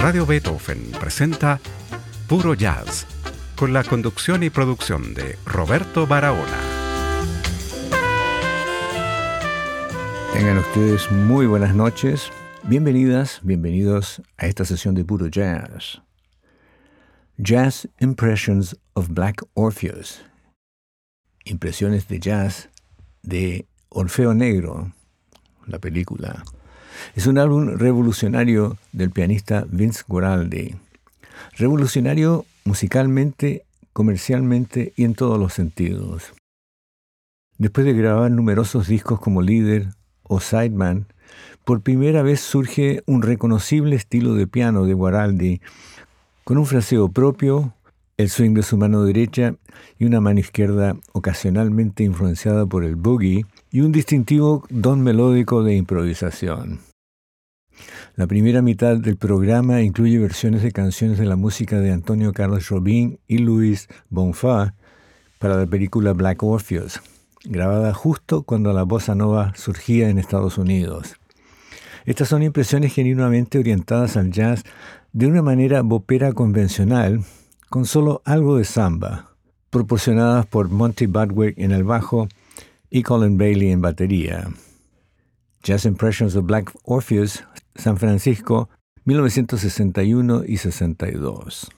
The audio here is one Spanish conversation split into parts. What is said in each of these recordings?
Radio Beethoven presenta Puro Jazz, con la conducción y producción de Roberto Barahona. Tengan ustedes muy buenas noches. Bienvenidas, bienvenidos a esta sesión de Puro Jazz. Jazz Impressions of Black Orpheus. Impresiones de jazz de Orfeo Negro, la película. Es un álbum revolucionario del pianista Vince Guaraldi. Revolucionario musicalmente, comercialmente y en todos los sentidos. Después de grabar numerosos discos como líder o sideman, por primera vez surge un reconocible estilo de piano de Guaraldi, con un fraseo propio, el swing de su mano derecha y una mano izquierda ocasionalmente influenciada por el boogie y un distintivo don melódico de improvisación. La primera mitad del programa incluye versiones de canciones de la música de Antonio Carlos Robin y Luis Bonfa para la película Black Orpheus, grabada justo cuando la bossa nova surgía en Estados Unidos. Estas son impresiones genuinamente orientadas al jazz de una manera bopera convencional, con solo algo de samba, proporcionadas por Monty Budwick en el bajo y Colin Bailey en batería. Jazz Impressions of Black Orpheus San Francisco, 1961 y 62.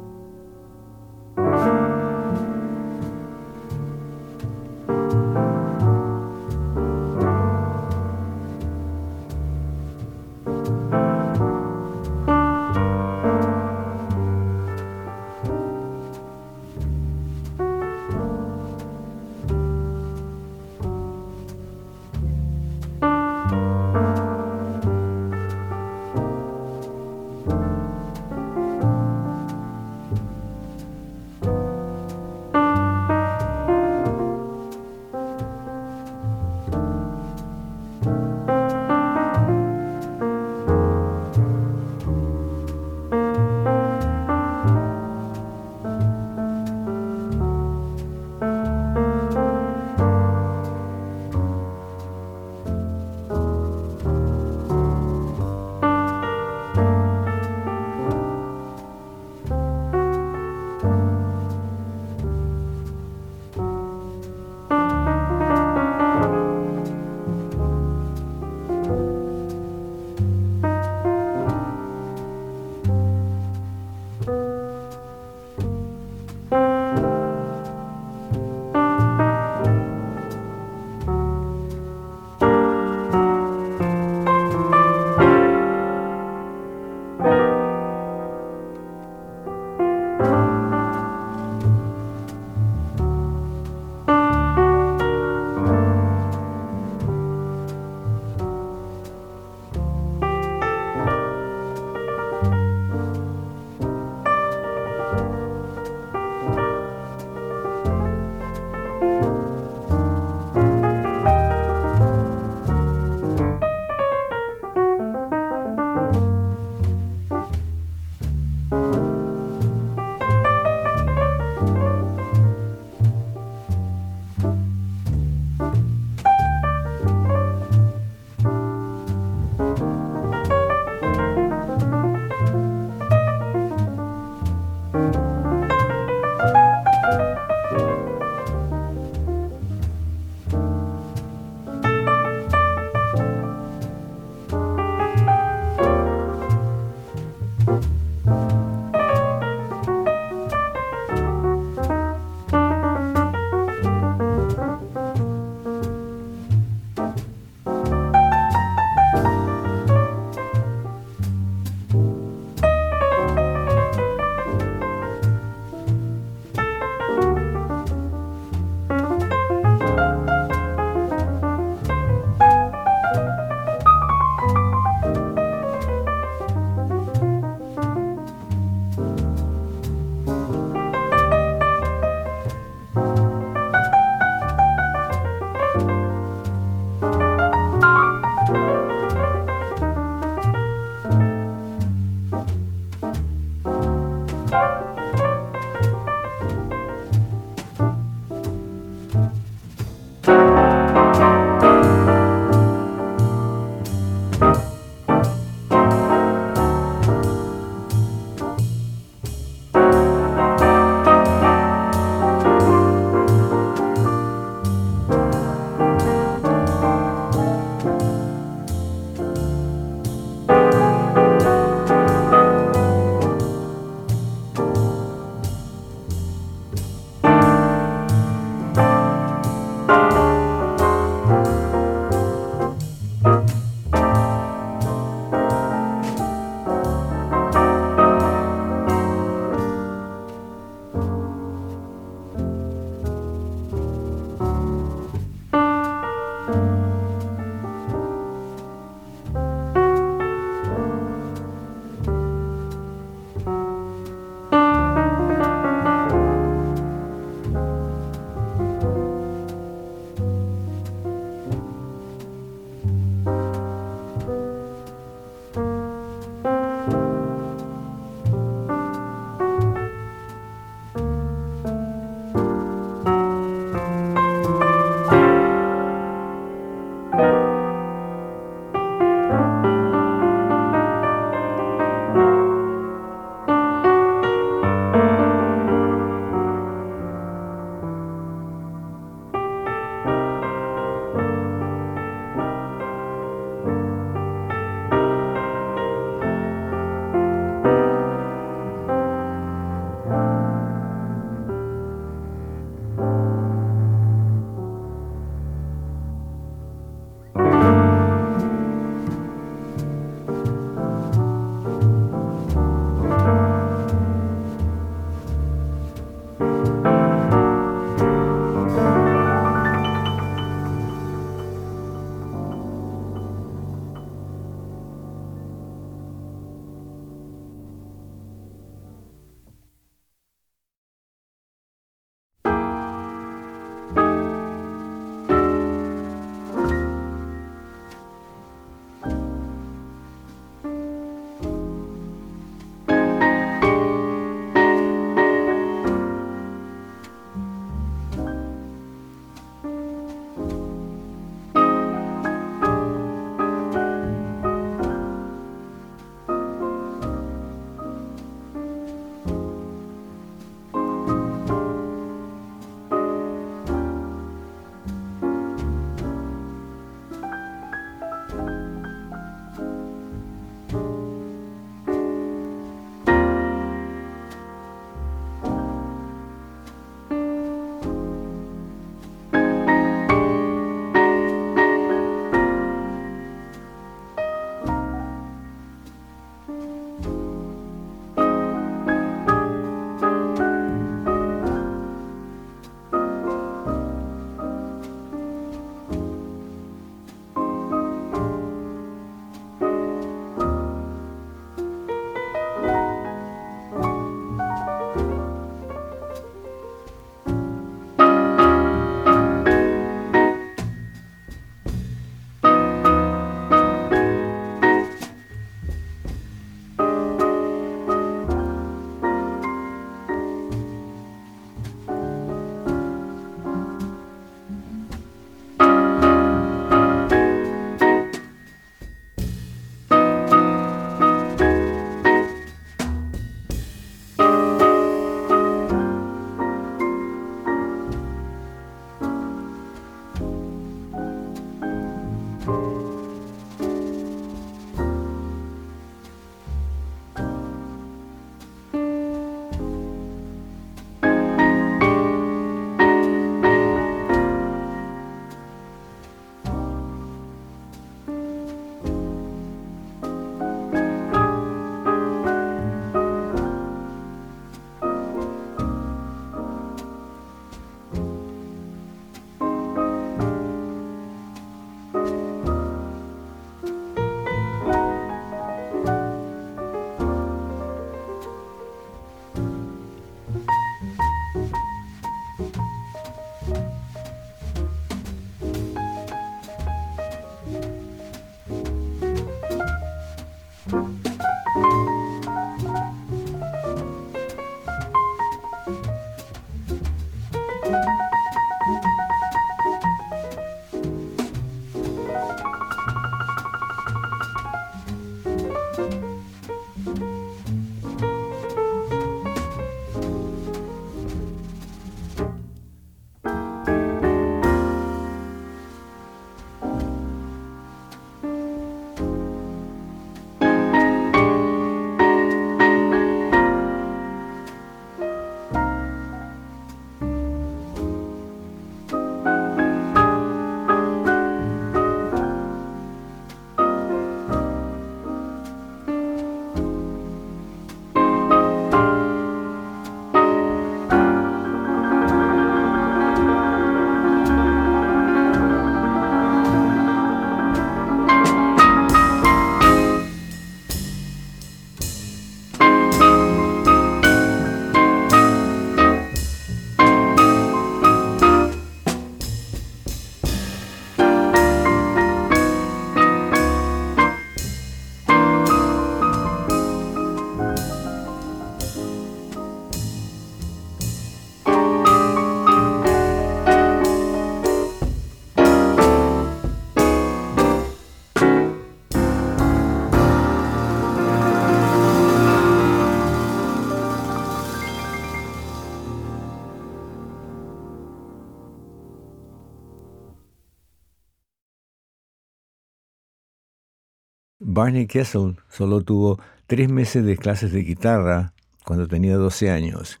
Barney Kessel solo tuvo tres meses de clases de guitarra cuando tenía 12 años.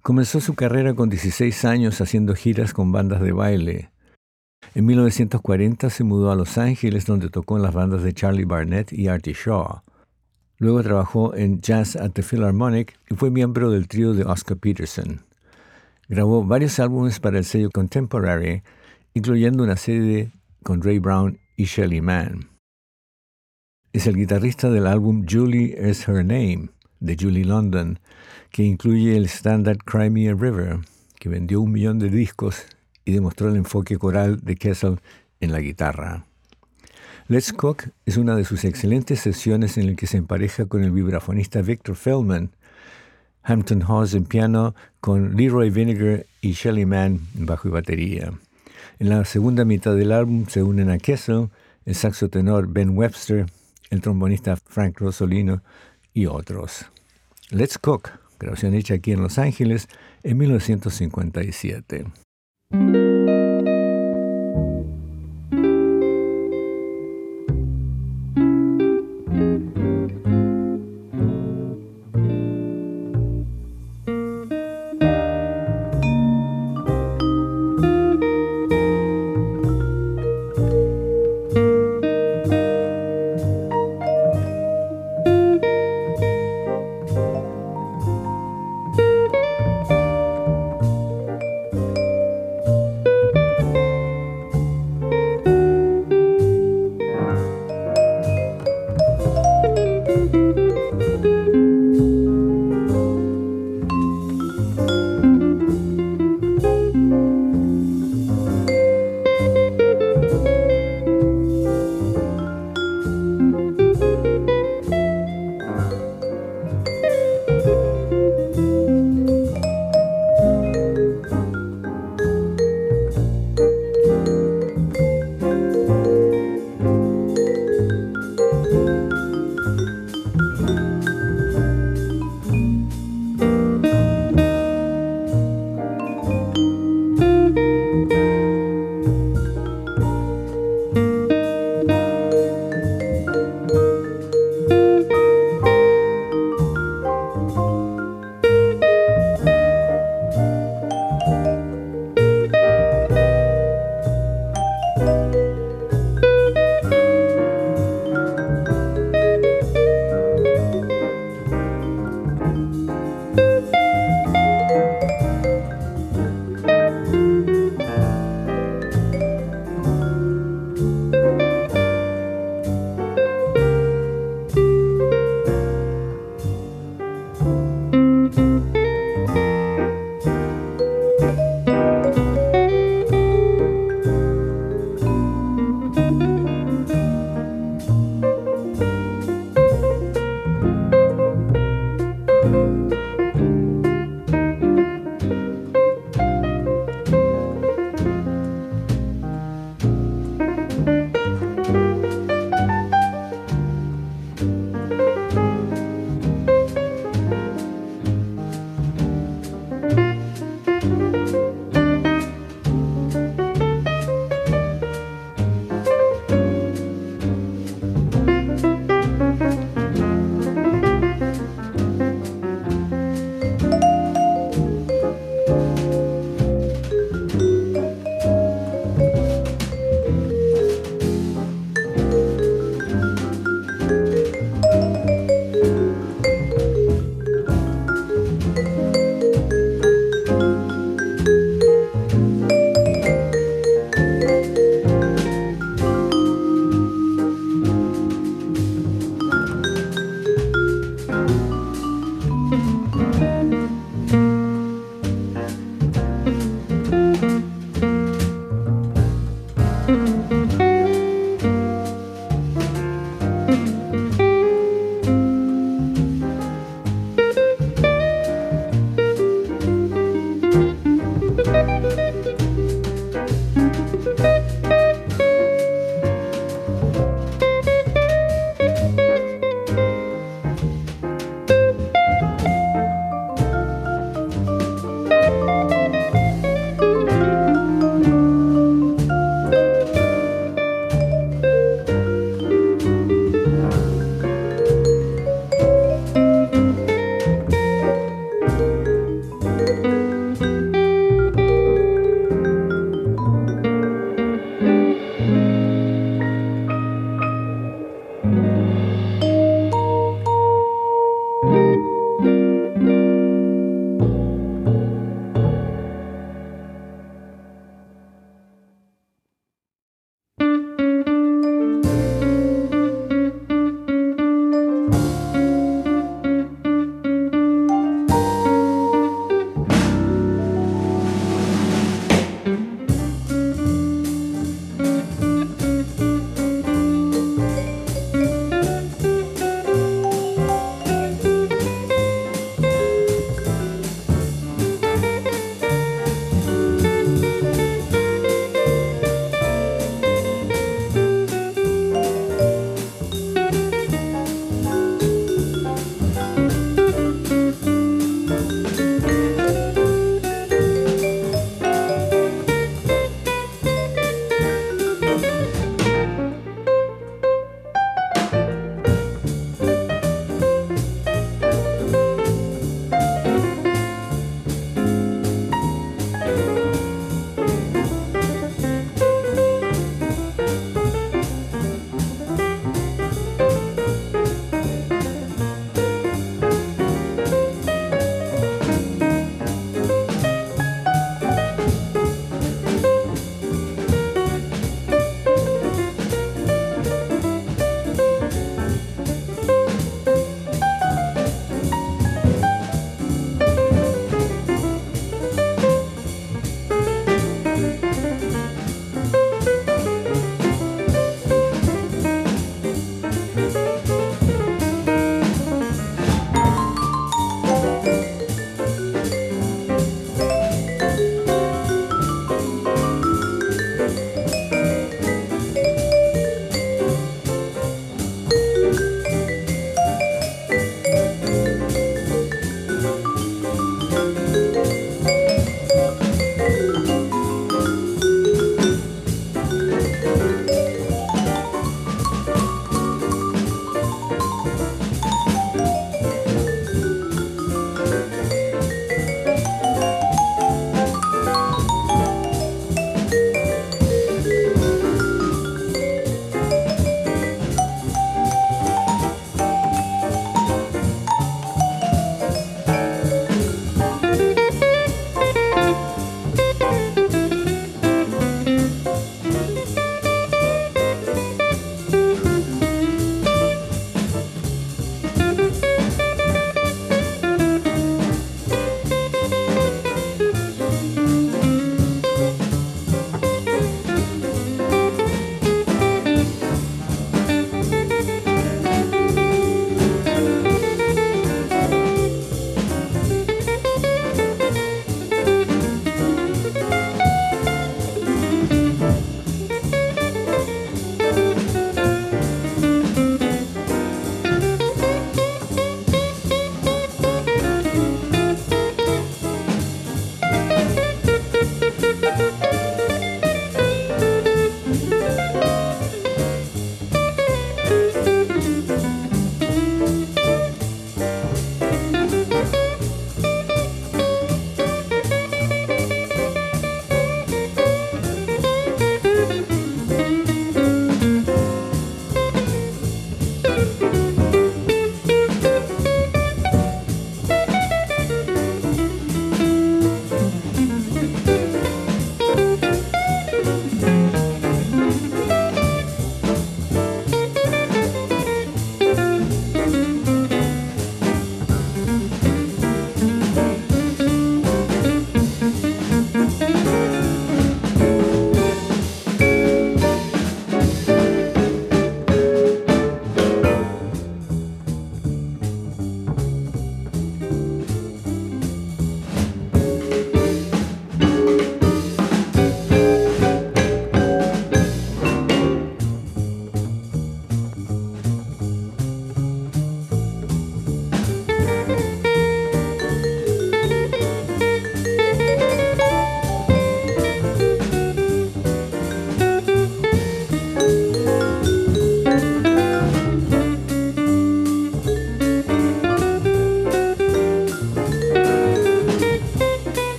Comenzó su carrera con 16 años haciendo giras con bandas de baile. En 1940 se mudó a Los Ángeles donde tocó en las bandas de Charlie Barnett y Artie Shaw. Luego trabajó en Jazz at the Philharmonic y fue miembro del trío de Oscar Peterson. Grabó varios álbumes para el sello Contemporary, incluyendo una serie con Ray Brown y Shelly Mann. Es el guitarrista del álbum Julie is Her Name, de Julie London, que incluye el estándar Cry Me a River, que vendió un millón de discos y demostró el enfoque coral de Kessel en la guitarra. Let's Cook es una de sus excelentes sesiones en la que se empareja con el vibrafonista Victor Feldman, Hampton Hawes en piano, con Leroy Vinegar y Shelly Mann en bajo y batería. En la segunda mitad del álbum se unen a Kessel, el saxo tenor Ben Webster, el trombonista Frank Rosolino y otros. Let's Cook, grabación hecha aquí en Los Ángeles en 1957.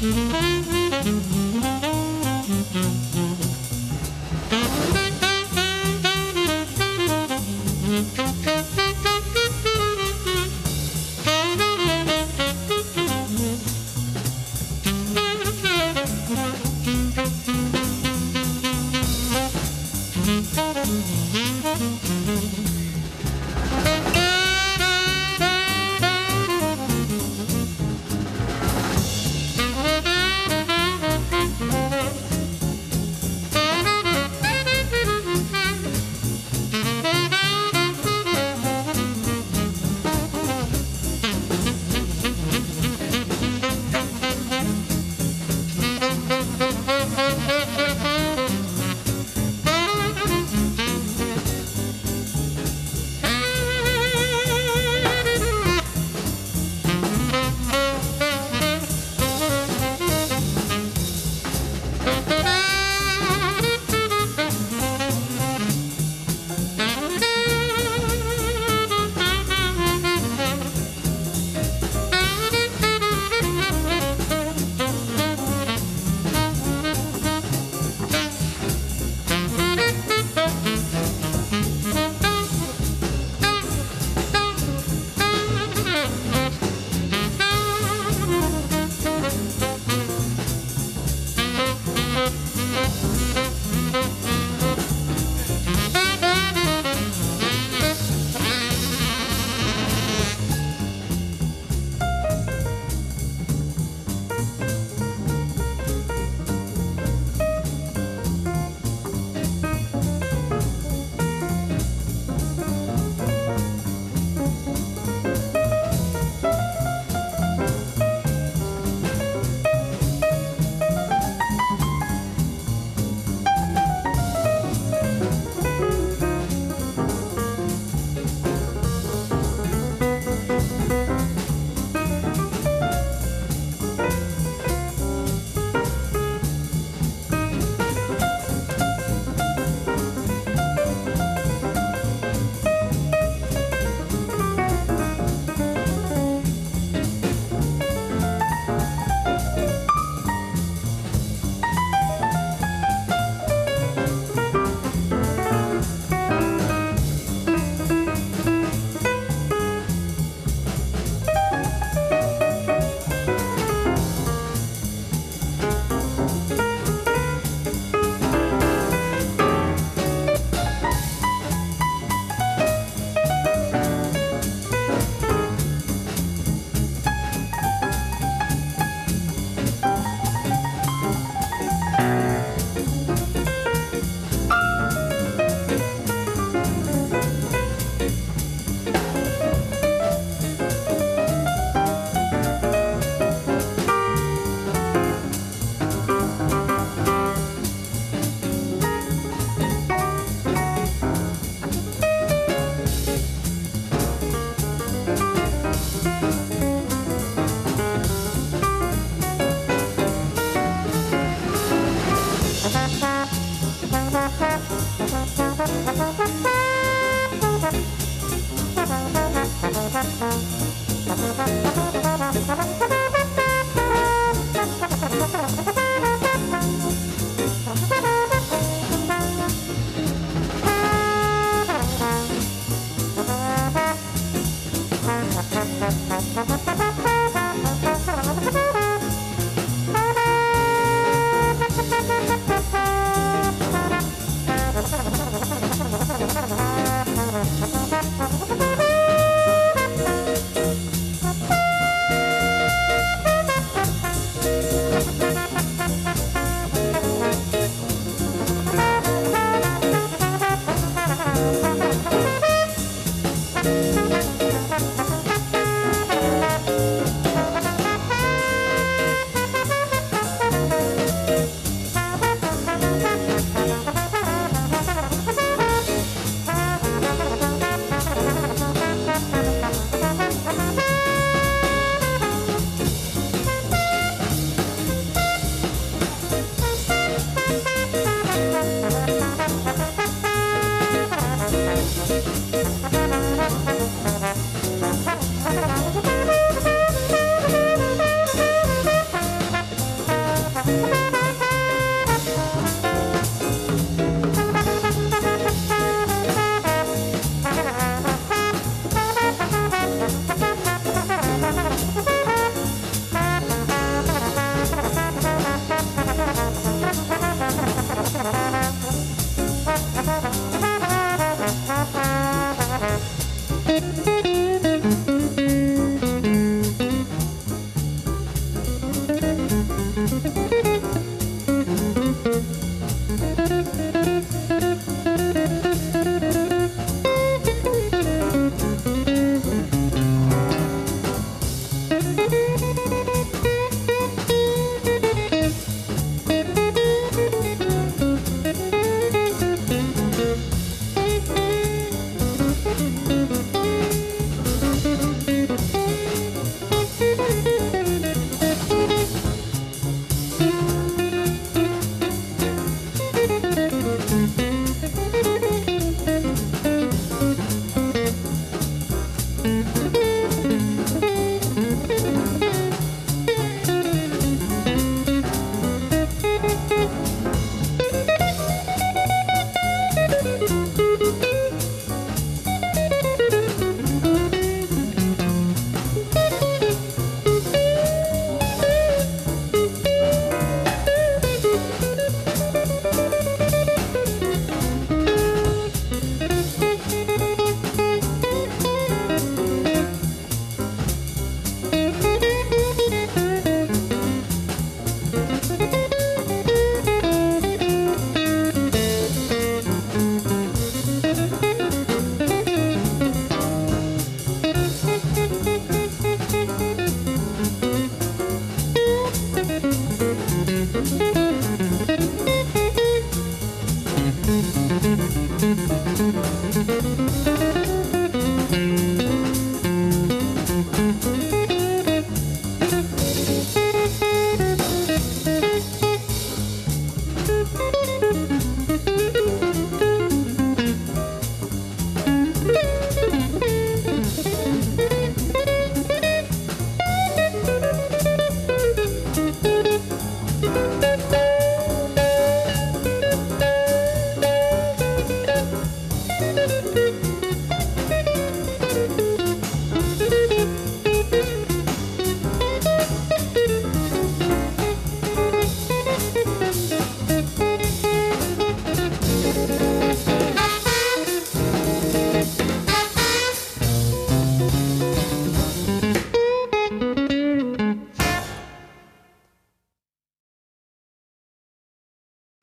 Música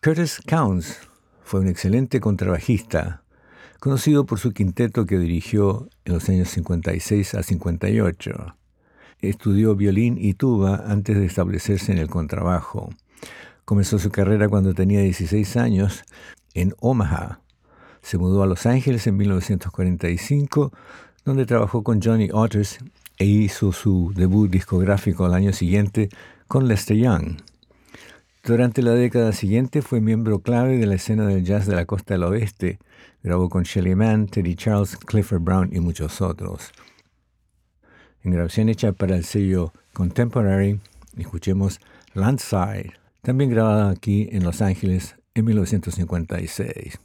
Curtis Counts fue un excelente contrabajista, conocido por su quinteto que dirigió en los años 56 a 58. Estudió violín y tuba antes de establecerse en el contrabajo. Comenzó su carrera cuando tenía 16 años en Omaha. Se mudó a Los Ángeles en 1945, donde trabajó con Johnny Otters e hizo su debut discográfico al año siguiente con Lester Young. Durante la década siguiente fue miembro clave de la escena del jazz de la costa del oeste. Grabó con Shelly Mann, Teddy Charles, Clifford Brown y muchos otros. En grabación hecha para el sello Contemporary, escuchemos Landside, también grabada aquí en Los Ángeles en 1956.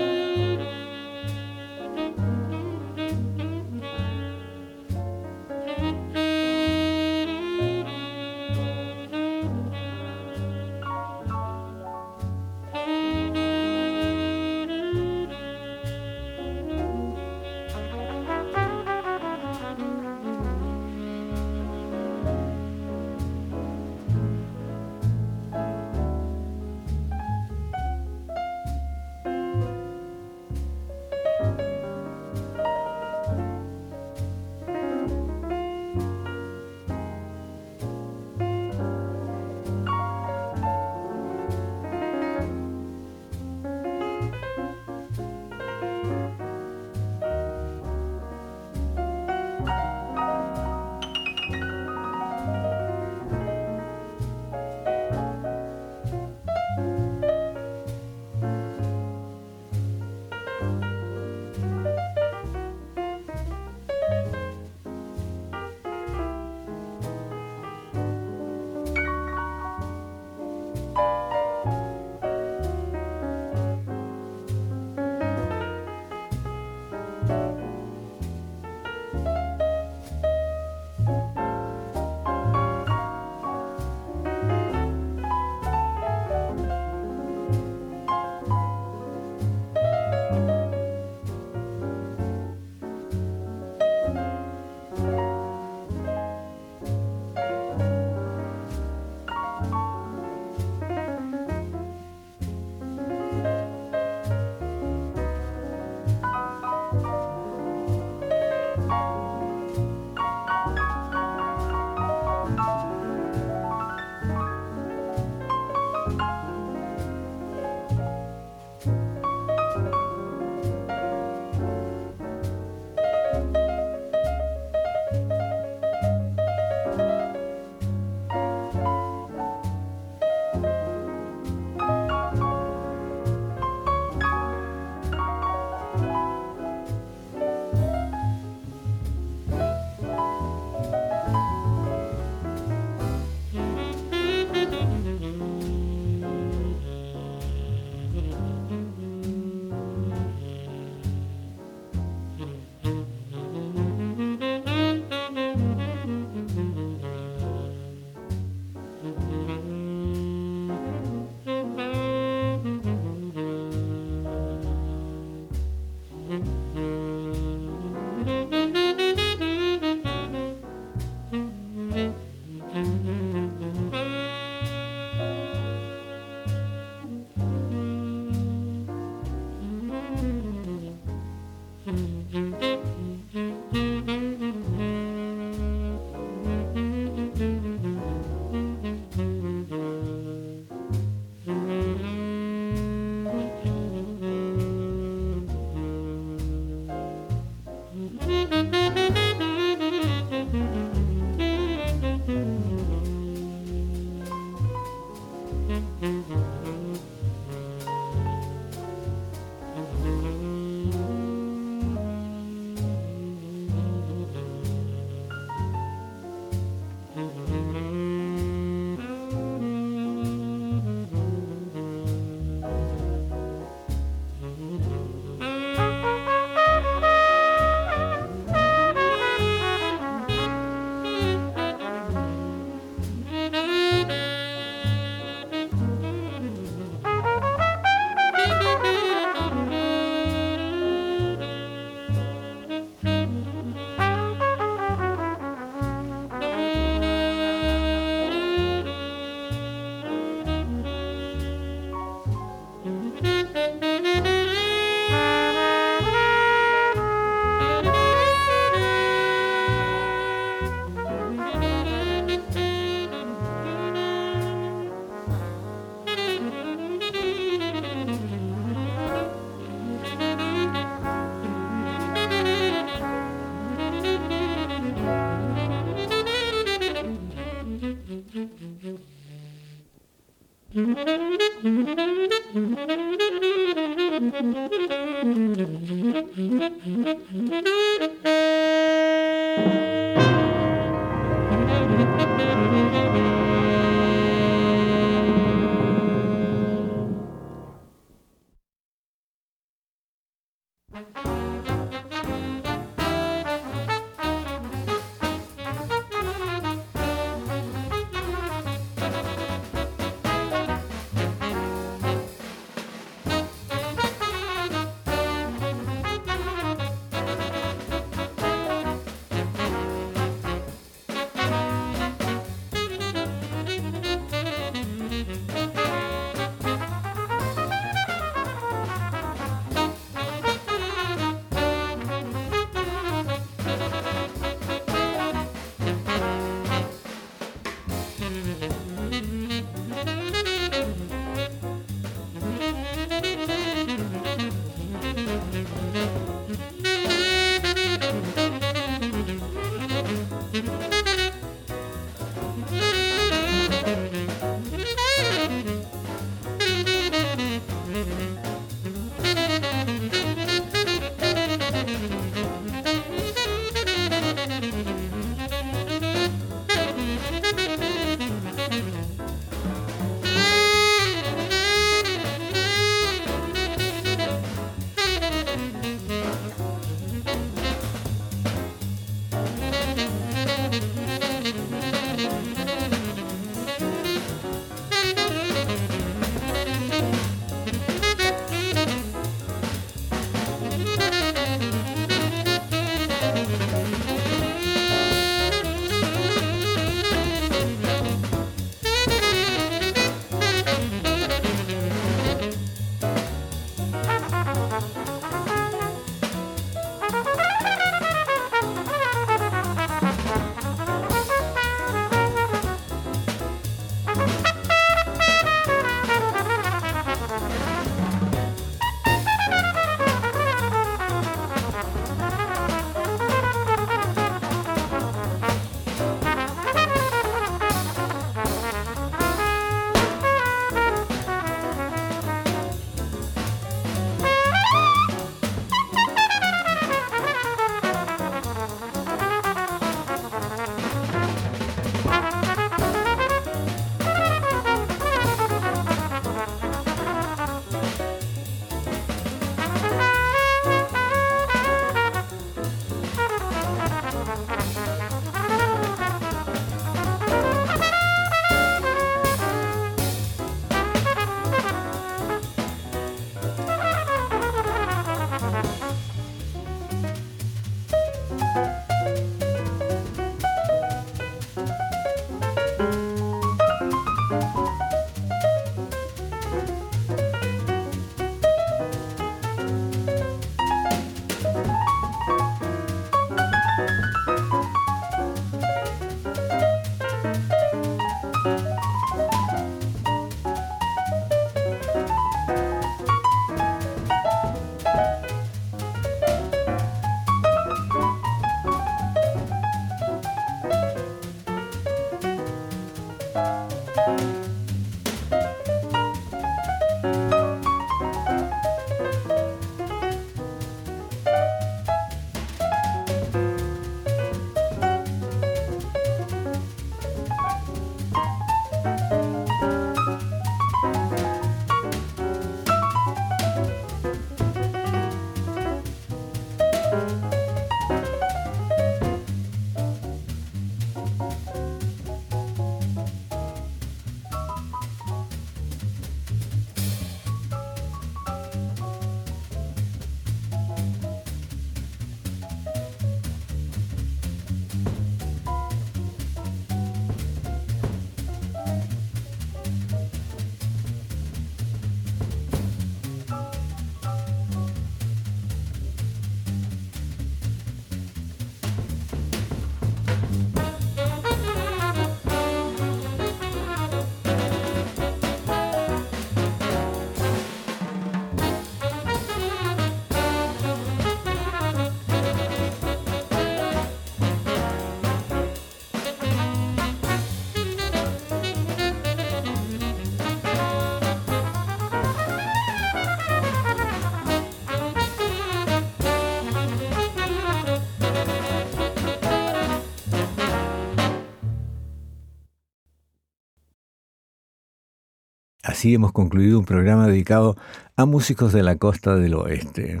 Así hemos concluido un programa dedicado a músicos de la costa del oeste.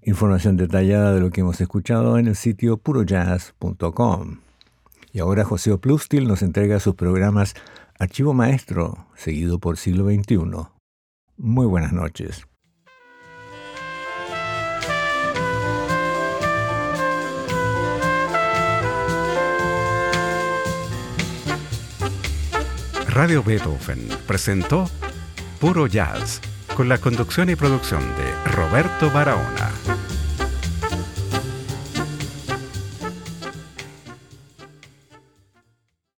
Información detallada de lo que hemos escuchado en el sitio purojazz.com. Y ahora José Oplustil nos entrega sus programas Archivo Maestro, seguido por Siglo XXI. Muy buenas noches. Radio Beethoven presentó Puro Jazz con la conducción y producción de Roberto Barahona.